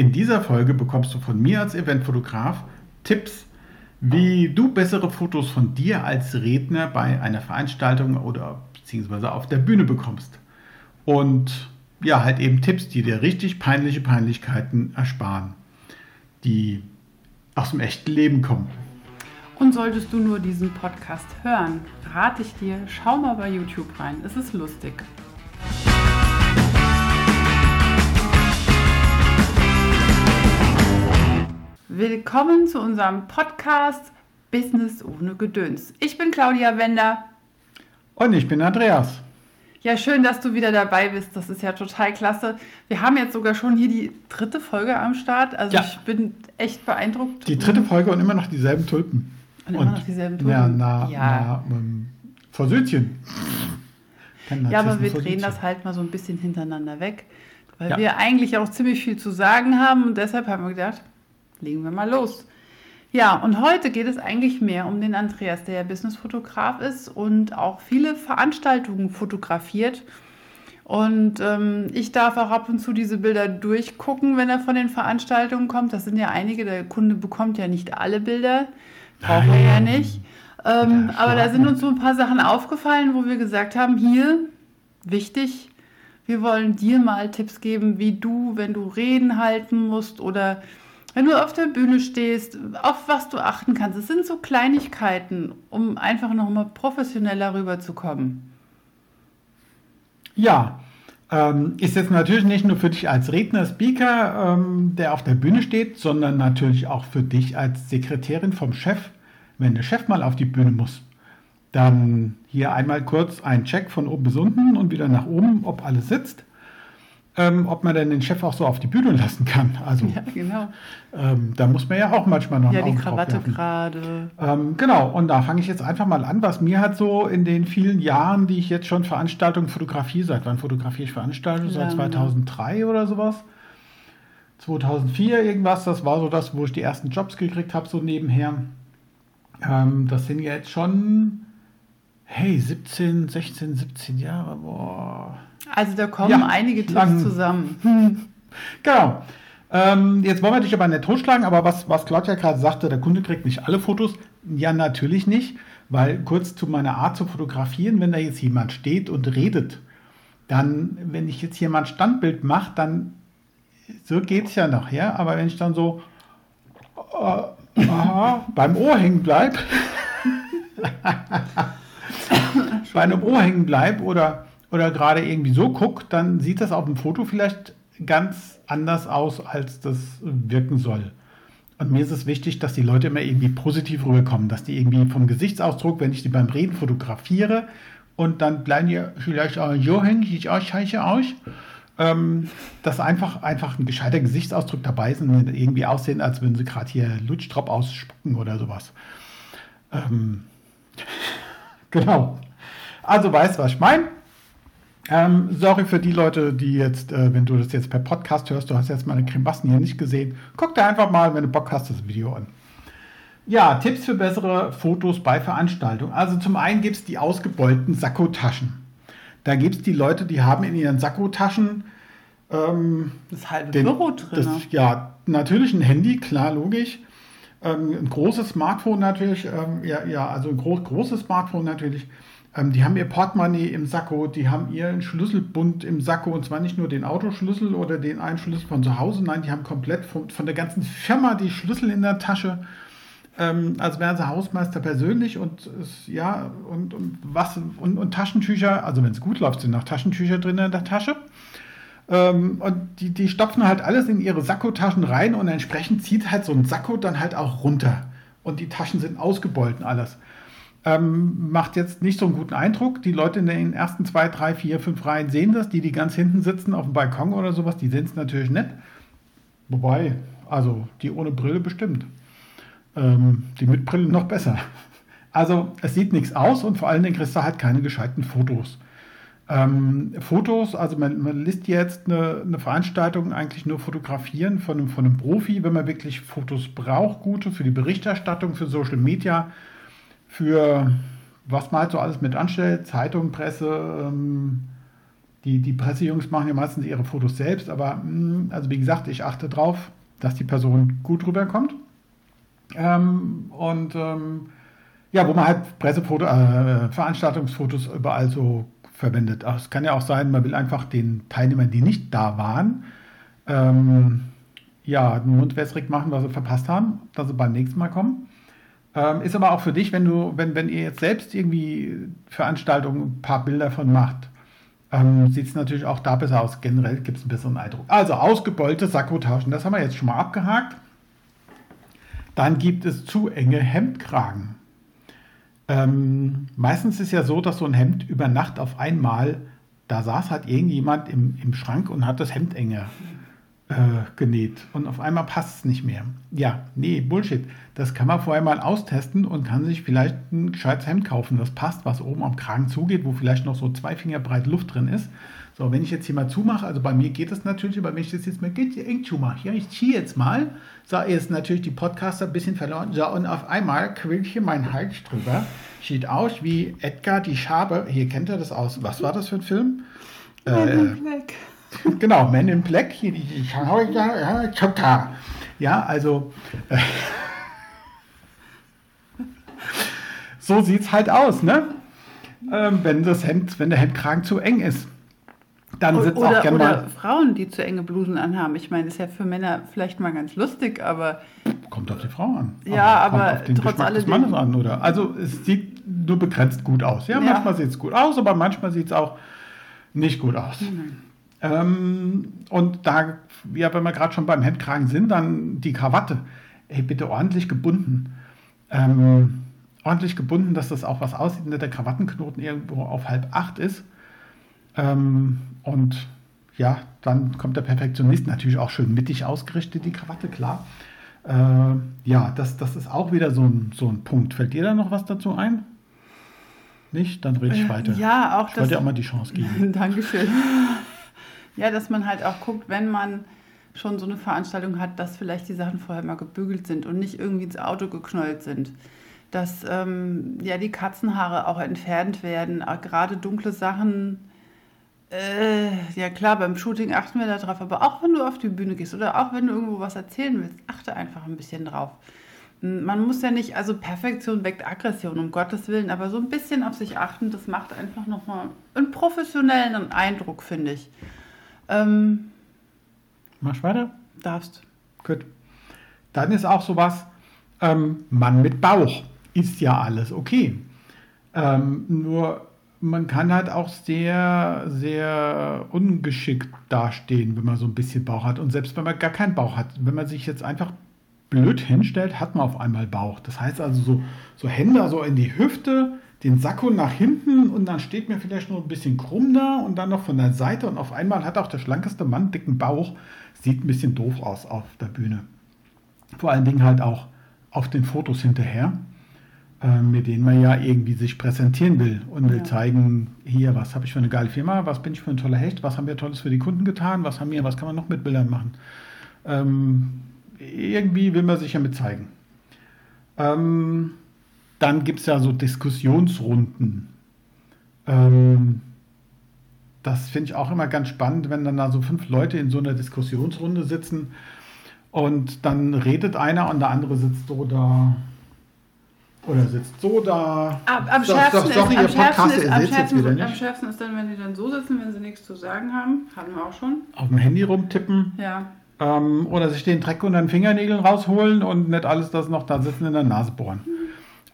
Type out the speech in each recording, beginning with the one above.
In dieser Folge bekommst du von mir als Eventfotograf Tipps, wie du bessere Fotos von dir als Redner bei einer Veranstaltung oder beziehungsweise auf der Bühne bekommst. Und ja, halt eben Tipps, die dir richtig peinliche Peinlichkeiten ersparen, die aus dem echten Leben kommen. Und solltest du nur diesen Podcast hören, rate ich dir, schau mal bei YouTube rein. Es ist lustig. Willkommen zu unserem Podcast Business ohne Gedöns. Ich bin Claudia Wender. Und ich bin Andreas. Ja, schön, dass du wieder dabei bist. Das ist ja total klasse. Wir haben jetzt sogar schon hier die dritte Folge am Start. Also ja. ich bin echt beeindruckt. Die dritte Folge und immer noch dieselben Tulpen. Und immer noch dieselben Tulpen. Ja, na, ja. na um, Versöhnchen. Ja, aber wir drehen das halt mal so ein bisschen hintereinander weg. Weil ja. wir eigentlich auch ziemlich viel zu sagen haben und deshalb haben wir gedacht, legen wir mal los. Ja, und heute geht es eigentlich mehr um den Andreas, der ja Businessfotograf ist und auch viele Veranstaltungen fotografiert. Und ähm, ich darf auch ab und zu diese Bilder durchgucken, wenn er von den Veranstaltungen kommt. Das sind ja einige, der Kunde bekommt ja nicht alle Bilder, braucht er ja nicht. Ähm, ja, aber da sind uns so ein paar Sachen aufgefallen, wo wir gesagt haben, hier, wichtig, wir wollen dir mal Tipps geben, wie du, wenn du Reden halten musst oder wenn du auf der Bühne stehst, auf was du achten kannst. Es sind so Kleinigkeiten, um einfach nochmal professioneller rüberzukommen. Ja, ähm, ist jetzt natürlich nicht nur für dich als Redner, Speaker, ähm, der auf der Bühne steht, sondern natürlich auch für dich als Sekretärin vom Chef. Wenn der Chef mal auf die Bühne muss, dann hier einmal kurz ein Check von oben bis unten und wieder nach oben, ob alles sitzt ähm, ob man denn den Chef auch so auf die Bühne lassen kann. Also, ja, genau. Ähm, da muss man ja auch manchmal noch Ja, die Krawatte gerade. Ähm, genau, und da fange ich jetzt einfach mal an, was mir hat so in den vielen Jahren, die ich jetzt schon Veranstaltungen fotografiere, seit wann fotografiere ich Veranstaltungen? Seit 2003 oder sowas? 2004 irgendwas, das war so das, wo ich die ersten Jobs gekriegt habe, so nebenher. Ähm, das sind jetzt schon, hey, 17, 16, 17 Jahre, boah also da kommen ja, einige Tipps zusammen. Hm. Genau. Ähm, jetzt wollen wir dich aber nicht totschlagen, aber was, was Claudia gerade sagte, der Kunde kriegt nicht alle Fotos. Ja, natürlich nicht, weil kurz zu meiner Art zu fotografieren, wenn da jetzt jemand steht und redet, dann, wenn ich jetzt ein Standbild mache, dann, so geht es ja noch, ja, aber wenn ich dann so äh, aha, beim Ohr hängen bleibe, bei einem Ohr hängen bleibe oder oder gerade irgendwie so guckt, dann sieht das auf dem Foto vielleicht ganz anders aus, als das wirken soll. Und mir ist es wichtig, dass die Leute immer irgendwie positiv rüberkommen, dass die irgendwie vom Gesichtsausdruck, wenn ich sie beim Reden fotografiere und dann bleiben die vielleicht auch so hängen, ich auch scheiße aus, ähm, dass einfach, einfach ein gescheiter Gesichtsausdruck dabei ist und irgendwie aussehen, als würden sie gerade hier Lutschtrop ausspucken oder sowas. Ähm, genau. Also weißt du, was ich meine? Ähm, sorry für die Leute, die jetzt, äh, wenn du das jetzt per Podcast hörst, du hast jetzt meine Krembassen hier nicht gesehen. Guck dir einfach mal, wenn du Bock hast, das Video an. Ja, Tipps für bessere Fotos bei Veranstaltungen. Also zum einen gibt es die ausgebeulten Sakkotaschen. Da gibt es die Leute, die haben in ihren Sakkotaschen ähm, das halbe den, Büro drin. Das, ja, natürlich ein Handy, klar, logisch. Ähm, ein großes Smartphone natürlich, ähm, ja, ja, also ein groß, großes Smartphone natürlich. Ähm, die haben ihr Portemonnaie im Sakko, die haben ihren Schlüsselbund im Sakko und zwar nicht nur den Autoschlüssel oder den einen Schlüssel von zu Hause, nein, die haben komplett von, von der ganzen Firma die Schlüssel in der Tasche. Ähm, als wären sie Hausmeister persönlich und ja, und, und was und, und Taschentücher, also wenn es gut läuft, sind noch Taschentücher drin in der Tasche. Ähm, und die, die stopfen halt alles in ihre Sakkotaschen rein und entsprechend zieht halt so ein Sakko dann halt auch runter. Und die Taschen sind ausgebeult und alles. Ähm, macht jetzt nicht so einen guten Eindruck. Die Leute in den ersten zwei, drei, vier, fünf Reihen sehen das. Die, die ganz hinten sitzen auf dem Balkon oder sowas, die sehen es natürlich nicht. Wobei, also die ohne Brille bestimmt. Ähm, die mit Brille noch besser. Also es sieht nichts aus und vor allen Dingen kriegst du halt keine gescheiten Fotos. Ähm, Fotos, also man, man lässt jetzt eine, eine, Veranstaltung eigentlich nur fotografieren von einem, von einem Profi, wenn man wirklich Fotos braucht, gute für die Berichterstattung, für Social Media für was man halt so alles mit anstellt, Zeitung, Presse, ähm, Die, die Pressejungs machen ja meistens ihre Fotos selbst, aber mh, hm, also wie gesagt, ich achte drauf, dass die Person gut rüberkommt. Ähm, und ähm, ja, wo man halt Pressefoto, äh, Veranstaltungsfotos überall so verwendet. Es kann ja auch sein, man will einfach den Teilnehmern, die nicht da waren, ähm, ja, den Mund wässrig machen, was sie verpasst haben, dass sie beim nächsten Mal kommen. Ähm, ist aber auch für dich, wenn du, wenn, wenn ihr jetzt selbst irgendwie Veranstaltungen ein paar Bilder von macht, ähm, sieht es natürlich auch da besser aus. Generell gibt es einen besseren Eindruck. Also ausgebeulte Sakkotaschen, das haben wir jetzt schon mal abgehakt. Dann gibt es zu enge Hemdkragen. Ähm, meistens ist ja so, dass so ein Hemd über Nacht auf einmal, da saß halt irgendjemand im, im Schrank und hat das Hemd enger äh, genäht und auf einmal passt es nicht mehr. Ja, nee, Bullshit. Das kann man vorher mal austesten und kann sich vielleicht ein gescheites Hemd kaufen, das passt, was oben am Kragen zugeht, wo vielleicht noch so zwei Finger breit Luft drin ist. So, wenn ich jetzt hier mal zumache, also bei mir geht das natürlich, aber wenn ich das jetzt mal eng zumache, ja, ich ziehe jetzt mal, so, ist natürlich die Podcaster ein bisschen verloren, so, und auf einmal quillt hier mein Hals drüber, sieht aus wie Edgar die Schabe, hier kennt er das aus, was war das für ein Film? Äh, genau, Men in Black, hier die Chota. Ja, also äh, so sieht es halt aus, ne? Ähm, wenn das Hemd, wenn der Hemdkragen zu eng ist. Dann sitzt oder, auch gerne mal. Frauen, die zu enge Blusen anhaben. Ich meine, ist ja für Männer vielleicht mal ganz lustig, aber. Kommt auf die Frau an. Ja, aber, aber trotz alledem. an, oder? Also es sieht nur begrenzt gut aus. Ja, ja. manchmal sieht es gut aus, aber manchmal sieht es auch nicht gut aus. Mhm. Ähm, und da, ja, wenn wir gerade schon beim Hemdkragen sind, dann die Krawatte. Ey, bitte ordentlich gebunden. Ähm, ordentlich gebunden, dass das auch was aussieht, dass der Krawattenknoten irgendwo auf halb acht ist. Ähm, und ja, dann kommt der Perfektionist natürlich auch schön mittig ausgerichtet, die Krawatte, klar. Äh, ja, das, das ist auch wieder so ein, so ein Punkt. Fällt dir da noch was dazu ein? Nicht? Dann rede ich äh, weiter. Ja, auch ich wollte dir auch mal die Chance geben. Dankeschön. Ja, dass man halt auch guckt, wenn man schon so eine Veranstaltung hat, dass vielleicht die Sachen vorher mal gebügelt sind und nicht irgendwie ins Auto geknollt sind. Dass ähm, ja die Katzenhaare auch entfernt werden, auch gerade dunkle Sachen. Äh, ja klar, beim Shooting achten wir darauf, aber auch wenn du auf die Bühne gehst oder auch wenn du irgendwo was erzählen willst, achte einfach ein bisschen drauf. Man muss ja nicht, also Perfektion weckt Aggression, um Gottes Willen, aber so ein bisschen auf sich achten, das macht einfach nochmal einen professionellen Eindruck, finde ich. Ähm, Mach weiter? Darfst. Gut. Dann ist auch sowas, ähm, Mann mit Bauch ist ja alles okay. Ähm, nur man kann halt auch sehr, sehr ungeschickt dastehen, wenn man so ein bisschen Bauch hat. Und selbst wenn man gar keinen Bauch hat, wenn man sich jetzt einfach blöd hinstellt, hat man auf einmal Bauch. Das heißt also so, so Hände so in die Hüfte, den Sakko nach hinten und dann steht mir vielleicht nur ein bisschen krumm da und dann noch von der Seite und auf einmal hat auch der schlankeste Mann dicken Bauch. Sieht ein bisschen doof aus auf der Bühne. Vor allen Dingen halt auch auf den Fotos hinterher, äh, mit denen man ja irgendwie sich präsentieren will und will ja. zeigen, hier, was habe ich für eine geile Firma, was bin ich für ein toller Hecht, was haben wir Tolles für die Kunden getan, was haben wir, was kann man noch mit Bildern machen. Ähm, irgendwie will man sich ja mit zeigen. Ähm, dann gibt es ja so Diskussionsrunden. Ähm, das finde ich auch immer ganz spannend, wenn dann da so fünf Leute in so einer Diskussionsrunde sitzen und dann redet einer und der andere sitzt so da oder sitzt so da. Am, schärfsten ist, am schärfsten ist, am schärfsten, am schärfsten ist dann, wenn die dann so sitzen, wenn sie nichts zu sagen haben. Hatten wir auch schon. Auf dem Handy rumtippen. Ja. Ähm, oder sich den Dreck unter den Fingernägeln rausholen und nicht alles das noch da sitzen in der Nase bohren.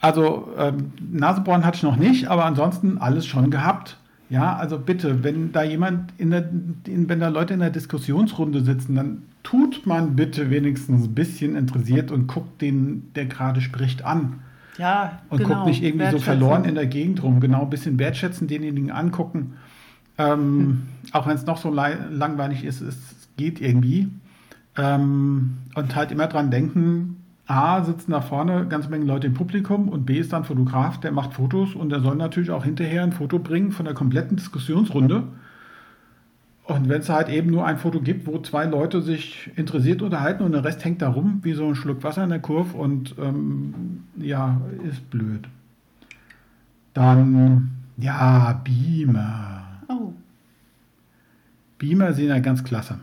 Also ähm, Nasebohren hatte ich noch nicht, aber ansonsten alles schon gehabt. Ja, also bitte, wenn da jemand in der, in, wenn da Leute in der Diskussionsrunde sitzen, dann tut man bitte wenigstens ein bisschen interessiert und guckt den, der gerade spricht, an. Ja, und genau. guckt nicht irgendwie so verloren in der Gegend rum. Genau, ein bisschen wertschätzen, denjenigen angucken. Ähm, hm. Auch wenn es noch so langweilig ist, es geht irgendwie. Ähm, und halt immer dran denken, A, sitzen da vorne ganz Menge Leute im Publikum und B ist dann Fotograf, der macht Fotos und der soll natürlich auch hinterher ein Foto bringen von der kompletten Diskussionsrunde. Und wenn es halt eben nur ein Foto gibt, wo zwei Leute sich interessiert unterhalten und der Rest hängt da rum wie so ein Schluck Wasser in der Kurve und ähm, ja, ist blöd. Dann, ja, Beamer. Oh. Beamer sind ja ganz klasse.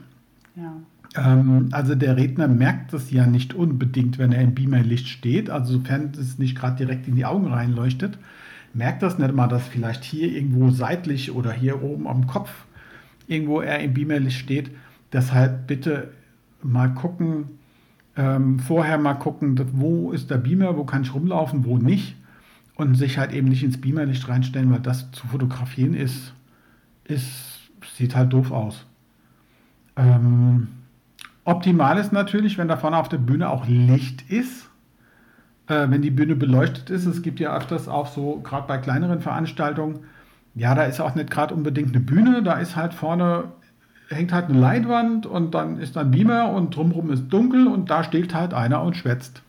Ja. Ähm, also der Redner merkt das ja nicht unbedingt, wenn er im Beamerlicht steht, also sofern es nicht gerade direkt in die Augen reinleuchtet, merkt das nicht mal, dass vielleicht hier irgendwo seitlich oder hier oben am Kopf irgendwo er im Beamerlicht steht. Deshalb bitte mal gucken, ähm, vorher mal gucken, wo ist der Beamer, wo kann ich rumlaufen, wo nicht. Und sich halt eben nicht ins Beamerlicht reinstellen, weil das zu fotografieren ist, ist sieht halt doof aus. Ähm, optimal ist natürlich, wenn da vorne auf der Bühne auch Licht ist. Äh, wenn die Bühne beleuchtet ist. Es gibt ja öfters auch so, gerade bei kleineren Veranstaltungen, ja, da ist auch nicht gerade unbedingt eine Bühne, da ist halt vorne hängt halt eine Leinwand und dann ist ein Beamer und drumherum ist dunkel und da steht halt einer und schwätzt.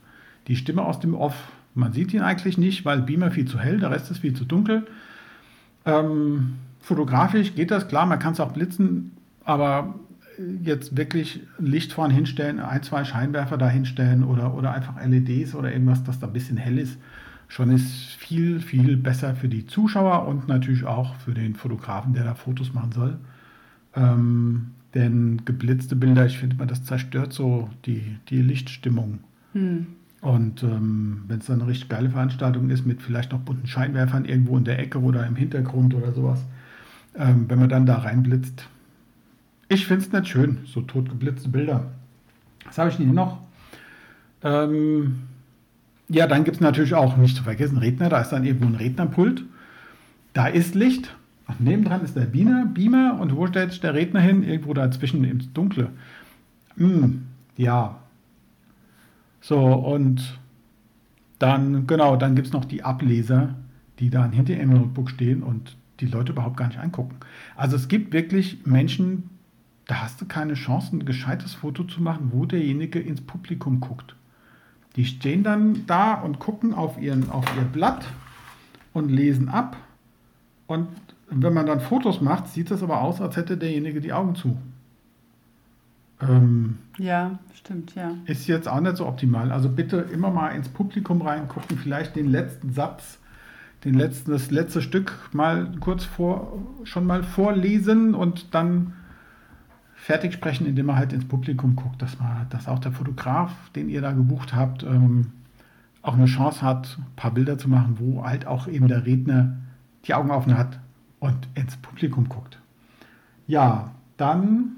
Die Stimme aus dem Off, man sieht ihn eigentlich nicht, weil Beamer viel zu hell, der Rest ist viel zu dunkel. Ähm, fotografisch geht das, klar, man kann es auch blitzen, aber jetzt wirklich Licht vorne hinstellen, ein, zwei Scheinwerfer da hinstellen oder, oder einfach LEDs oder irgendwas, das da ein bisschen hell ist, schon ist viel, viel besser für die Zuschauer und natürlich auch für den Fotografen, der da Fotos machen soll. Ähm, denn geblitzte Bilder, ich finde, das zerstört so die, die Lichtstimmung. Hm. Und ähm, wenn es dann eine richtig geile Veranstaltung ist, mit vielleicht noch bunten Scheinwerfern irgendwo in der Ecke oder im Hintergrund oder sowas, ähm, wenn man dann da reinblitzt. Ich finde es nicht schön, so totgeblitzte Bilder. Was habe ich denn noch? Ähm, ja, dann gibt es natürlich auch, nicht zu vergessen, Redner. Da ist dann irgendwo ein Rednerpult. Da ist Licht. Ach, nebendran ist der Beamer, Beamer und wo stellt sich der Redner hin? Irgendwo dazwischen ins Dunkle. Hm, ja. So, und dann, genau, dann gibt es noch die Ableser, die dann hinter ihrem Notebook stehen und die Leute überhaupt gar nicht angucken. Also es gibt wirklich Menschen, da hast du keine Chance, ein gescheites Foto zu machen, wo derjenige ins Publikum guckt. Die stehen dann da und gucken auf, ihren, auf ihr Blatt und lesen ab. Und wenn man dann Fotos macht, sieht es aber aus, als hätte derjenige die Augen zu. Ähm, ja, stimmt, ja. Ist jetzt auch nicht so optimal. Also bitte immer mal ins Publikum reingucken, vielleicht den letzten Satz, den letzten, das letzte Stück mal kurz vor, schon mal vorlesen und dann fertig sprechen, indem man halt ins Publikum guckt, dass man, dass auch der Fotograf, den ihr da gebucht habt, ähm, auch eine Chance hat, ein paar Bilder zu machen, wo halt auch eben der Redner die Augen offen hat und ins Publikum guckt. Ja, dann.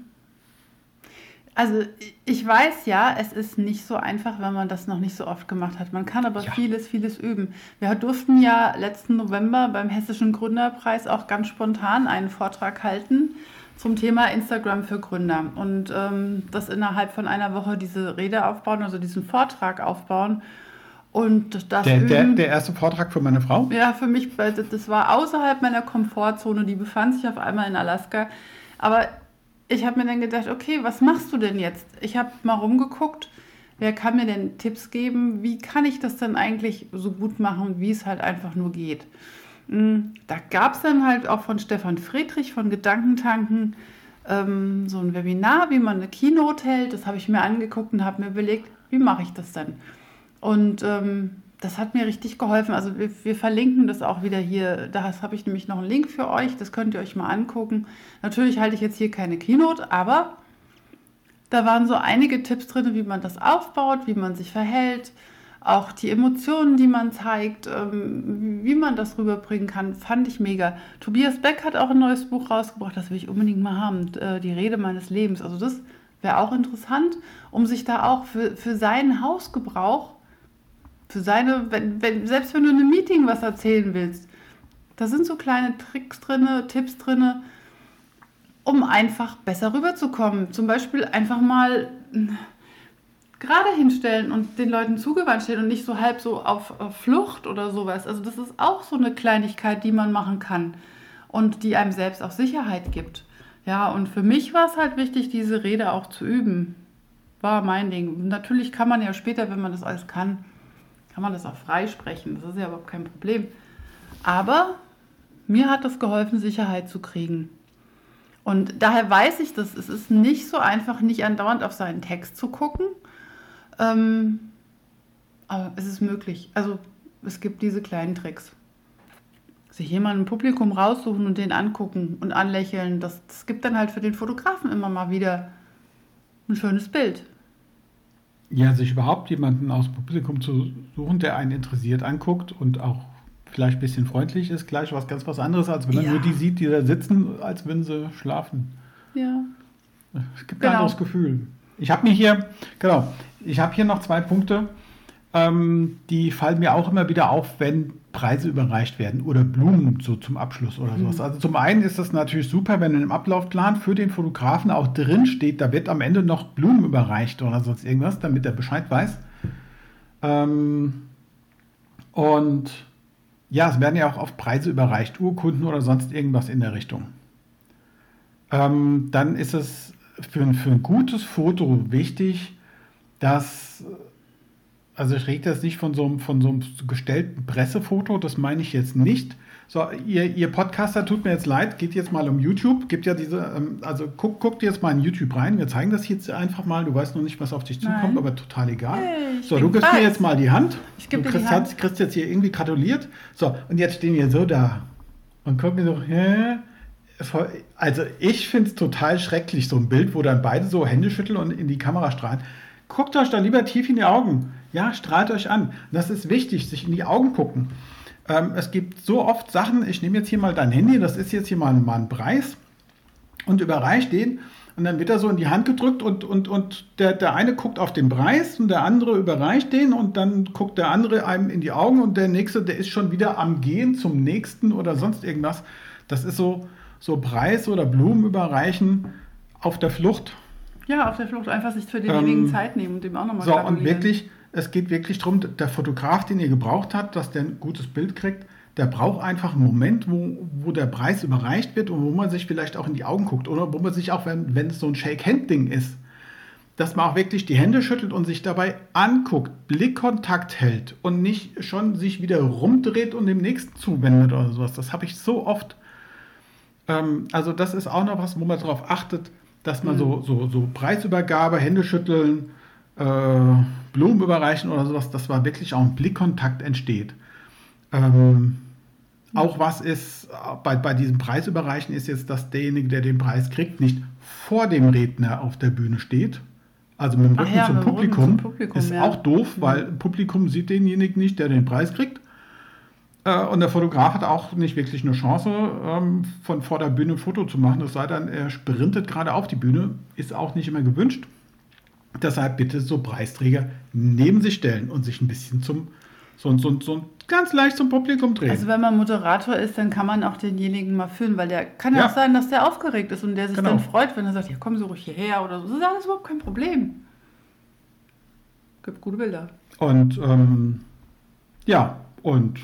Also ich weiß ja, es ist nicht so einfach, wenn man das noch nicht so oft gemacht hat. Man kann aber ja. vieles, vieles üben. Wir durften ja letzten November beim Hessischen Gründerpreis auch ganz spontan einen Vortrag halten zum Thema Instagram für Gründer und ähm, das innerhalb von einer Woche diese Rede aufbauen, also diesen Vortrag aufbauen. Und das der, der, der, erste Vortrag für meine Frau? Ja, für mich, das war außerhalb meiner Komfortzone, die befand sich auf einmal in Alaska. Aber ich habe mir dann gedacht, okay, was machst du denn jetzt? Ich habe mal rumgeguckt, wer kann mir denn Tipps geben? Wie kann ich das dann eigentlich so gut machen, wie es halt einfach nur geht? Da gab es dann halt auch von Stefan Friedrich von Gedankentanken ähm, so ein Webinar, wie man eine Keynote hält. Das habe ich mir angeguckt und habe mir überlegt, wie mache ich das denn? Und ähm, das hat mir richtig geholfen. Also wir, wir verlinken das auch wieder hier. Da habe ich nämlich noch einen Link für euch. Das könnt ihr euch mal angucken. Natürlich halte ich jetzt hier keine Keynote, aber da waren so einige Tipps drin, wie man das aufbaut, wie man sich verhält, auch die Emotionen, die man zeigt, ähm, wie man das rüberbringen kann, fand ich mega. Tobias Beck hat auch ein neues Buch rausgebracht, das will ich unbedingt mal haben, äh, die Rede meines Lebens. Also das wäre auch interessant, um sich da auch für, für seinen Hausgebrauch, für seine, wenn, wenn, selbst wenn du in einem Meeting was erzählen willst, da sind so kleine Tricks drin, Tipps drin, um einfach besser rüberzukommen. Zum Beispiel einfach mal gerade hinstellen und den Leuten zugewandt stellen und nicht so halb so auf, Flucht oder sowas. Also das ist auch so eine Kleinigkeit, die man machen kann und die einem selbst auch Sicherheit gibt. Ja, und für mich war es halt wichtig, diese Rede auch zu üben. War mein Ding. Natürlich kann man ja später, wenn man das alles kann, kann man das auch freisprechen. Das ist ja überhaupt kein Problem. Aber mir hat das geholfen, Sicherheit zu kriegen. Und daher weiß ich, dass es ist nicht so einfach, nicht andauernd auf seinen Text zu gucken, ähm, aber es ist möglich. Also es gibt diese kleinen Tricks. sich jemanden im Publikum raussuchen und den angucken und anlächeln, das, das gibt dann halt für den Fotografen immer mal wieder ein schönes Bild. Ja, sich überhaupt jemanden aus dem Publikum zu suchen, der einen interessiert anguckt und auch vielleicht ein bisschen freundlich ist, gleich was ganz was anderes, als wenn man ja. nur die sieht, die da sitzen, als wenn sie schlafen. Ja. Es gibt genau. ein anderes Gefühl. Ich habe mir hier, genau, ich habe hier noch zwei Punkte, ähm, die fallen mir auch immer wieder auf, wenn Preise überreicht werden oder Blumen so zum Abschluss oder sowas. Mhm. Also zum einen ist das natürlich super, wenn im Ablaufplan für den Fotografen auch drin steht, da wird am Ende noch Blumen überreicht oder sonst irgendwas, damit er Bescheid weiß. Ähm, und ja, es werden ja auch oft Preise überreicht, Urkunden oder sonst irgendwas in der Richtung. Ähm, dann ist es für, für ein gutes Foto wichtig, dass, also ich rede das nicht von so, einem, von so einem gestellten Pressefoto, das meine ich jetzt nicht. So, ihr, ihr Podcaster, tut mir jetzt leid, geht jetzt mal um YouTube, gibt ja diese, ähm, also guckt guck jetzt mal in YouTube rein, wir zeigen das jetzt einfach mal, du weißt noch nicht, was auf dich zukommt, Nein. aber total egal. Hey, so, du gibst mir jetzt mal die Hand. Ich gebe dir die Hand. kriegst jetzt hier irgendwie gratuliert. So, und jetzt stehen wir so da und gucken so, hä? Also ich finde es total schrecklich, so ein Bild, wo dann beide so Hände schütteln und in die Kamera strahlen. Guckt euch da lieber tief in die Augen. Ja, strahlt euch an. Das ist wichtig, sich in die Augen gucken. Ähm, es gibt so oft Sachen, ich nehme jetzt hier mal dein Handy, das ist jetzt hier mal, mal ein Preis und überreiche den und dann wird er so in die Hand gedrückt und, und, und der, der eine guckt auf den Preis und der andere überreicht den und dann guckt der andere einem in die Augen und der nächste, der ist schon wieder am Gehen zum nächsten oder sonst irgendwas. Das ist so, so Preis oder Blumen überreichen auf der Flucht. Ja, auf der Flucht einfach sich für denjenigen ähm, Zeit nehmen und dem auch nochmal So, und wirklich, es geht wirklich darum, der Fotograf, den ihr gebraucht habt, dass der ein gutes Bild kriegt, der braucht einfach einen Moment, wo, wo der Preis überreicht wird und wo man sich vielleicht auch in die Augen guckt oder wo man sich auch, wenn, wenn es so ein Shake-Hand-Ding ist, dass man auch wirklich die Hände schüttelt und sich dabei anguckt, Blickkontakt hält und nicht schon sich wieder rumdreht und dem nächsten zuwendet oder sowas. Das habe ich so oft. Ähm, also das ist auch noch was, wo man darauf achtet, dass man mhm. so, so, so Preisübergabe, Hände schütteln, äh, Blumen überreichen oder sowas, dass war wirklich auch ein Blickkontakt entsteht. Ähm, auch was ist bei, bei diesem Preisüberreichen ist jetzt, dass derjenige, der den Preis kriegt, nicht vor dem Redner auf der Bühne steht. Also mit dem Rücken, ja, zum, Publikum, zum, Publikum, ist ja. auch doof, weil mhm. Publikum sieht denjenigen nicht, der den Preis kriegt. Äh, und der Fotograf hat auch nicht wirklich eine Chance, ähm, von vor der Bühne ein Foto zu machen. Es sei denn, er sprintet gerade auf die Bühne, ist auch nicht immer gewünscht. Deshalb bitte so Preisträger neben sich stellen und sich ein bisschen zum, so, so, so ganz leicht zum Publikum drehen. Also wenn man Moderator ist, dann kann man auch denjenigen mal fühlen, weil der kann ja auch sein, dass der aufgeregt ist und der sich genau. dann freut, wenn er sagt, ja komm so ruhig hierher oder so. Das ist alles überhaupt kein Problem. Gibt gute Bilder. Und ähm, ja, und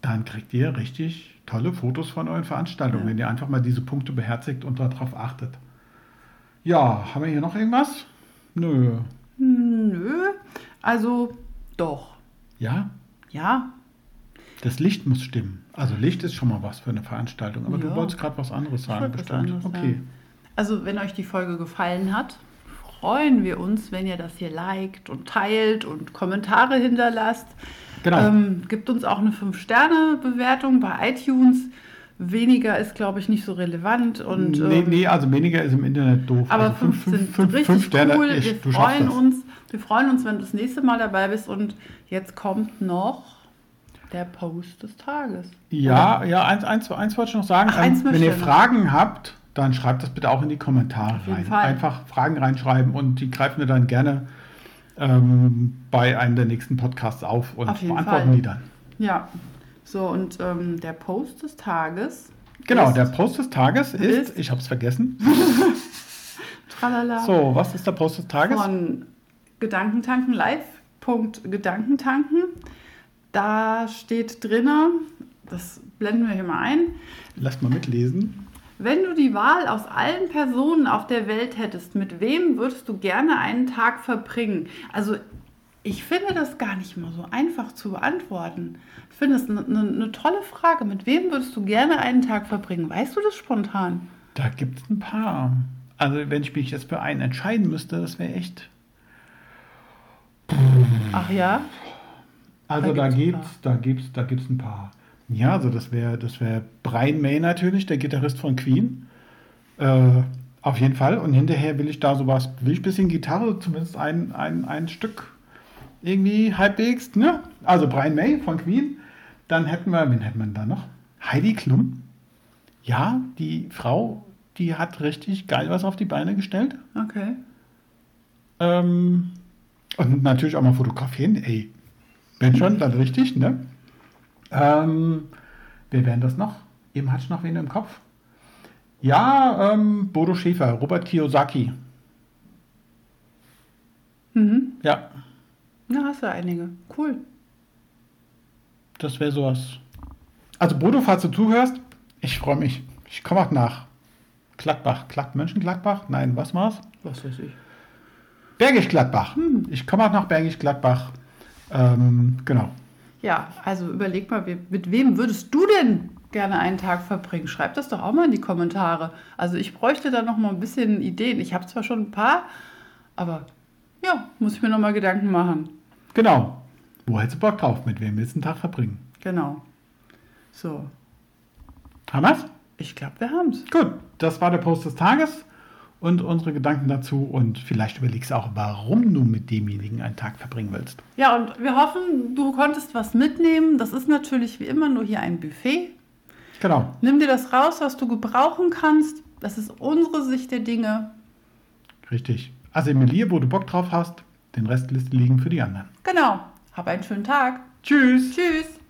dann kriegt ihr richtig tolle Fotos von euren Veranstaltungen, ja. wenn ihr einfach mal diese Punkte beherzigt und darauf achtet. Ja, haben wir hier noch irgendwas? Nö. Nö. Also doch. Ja? Ja. Das Licht muss stimmen. Also Licht ist schon mal was für eine Veranstaltung. Aber ja. du wolltest gerade was anderes sagen, bestimmt. Anderes okay. Sagen. Also wenn euch die Folge gefallen hat, freuen wir uns, wenn ihr das hier liked und teilt und Kommentare hinterlasst. Genau. Ähm, gibt uns auch eine 5-Sterne-Bewertung bei iTunes. Weniger ist, glaube ich, nicht so relevant. Und, nee, ähm, nee, also weniger ist im Internet doof. Aber also fünf, fünf, sind fünf, richtig fünf Sterne, cool. Ich, wir freuen uns. Wir freuen uns, wenn du das nächste Mal dabei bist. Und jetzt kommt noch der Post des Tages. Ja, Oder? ja, eins, eins, eins wollte ich noch sagen. Ach, ähm, wenn ihr Fragen habt, dann schreibt das bitte auch in die Kommentare rein. Fall. Einfach Fragen reinschreiben und die greifen wir dann gerne ähm, bei einem der nächsten Podcasts auf und auf beantworten Fall. die dann. Ja, so, und ähm, der Post des Tages. Genau, der Post des Tages ist, ist ich habe es vergessen. Tralala. So, was ist der Post des Tages? Von Gedankentanken live. Gedankentanken. Da steht drinnen, das blenden wir hier mal ein. Lasst mal mitlesen. Wenn du die Wahl aus allen Personen auf der Welt hättest, mit wem würdest du gerne einen Tag verbringen? Also ich finde das gar nicht mal so einfach zu beantworten. Ich finde das eine, eine tolle Frage. Mit wem würdest du gerne einen Tag verbringen? Weißt du das spontan? Da gibt es ein paar. Also wenn ich mich jetzt für einen entscheiden müsste, das wäre echt. Ach ja? Also da, da gibt's, da gibt's, da gibt's ein paar. Ja, also das wäre das wär Brian May natürlich, der Gitarrist von Queen. Äh, auf jeden Fall. Und hinterher will ich da sowas, will ich ein bisschen Gitarre, zumindest ein, ein, ein Stück irgendwie halbwegs, ne? Also Brian May von Queen. Dann hätten wir, wen hätten wir da noch? Heidi Klum. Ja, die Frau, die hat richtig geil was auf die Beine gestellt. Okay. Ähm, und natürlich auch mal fotografieren. Ey, wenn schon, dann richtig, ne? Ähm, wer wären das noch? Eben ich noch wen im Kopf. Ja, ähm, Bodo Schäfer, Robert Kiyosaki. Mhm. Ja. Na, hast du einige. Cool. Das wäre sowas. Also Bodo, falls du zuhörst, ich freue mich. Ich komme auch nach Gladbach. Glad Mönchengladbach? Nein, was war's? Was weiß ich. Bergisch Gladbach. Hm, ich komme auch nach Bergisch Gladbach. Ähm, genau. Ja, also überleg mal, mit wem würdest du denn gerne einen Tag verbringen? Schreib das doch auch mal in die Kommentare. Also ich bräuchte da noch mal ein bisschen Ideen. Ich habe zwar schon ein paar, aber ja, muss ich mir noch mal Gedanken machen. Genau. Wo hättest du Bock drauf? Mit wem willst du einen Tag verbringen? Genau. So. Haben wir's? Ich glaube, wir haben's. Gut, das war der Post des Tages und unsere Gedanken dazu und vielleicht überlegst du auch, warum du mit demjenigen einen Tag verbringen willst. Ja, und wir hoffen, du konntest was mitnehmen. Das ist natürlich wie immer nur hier ein Buffet. Genau. Nimm dir das raus, was du gebrauchen kannst. Das ist unsere Sicht der Dinge. Richtig. Assimilier, wo du Bock drauf hast. Den Rest lässt liegen für die anderen. Genau. Hab einen schönen Tag. Tschüss. Tschüss.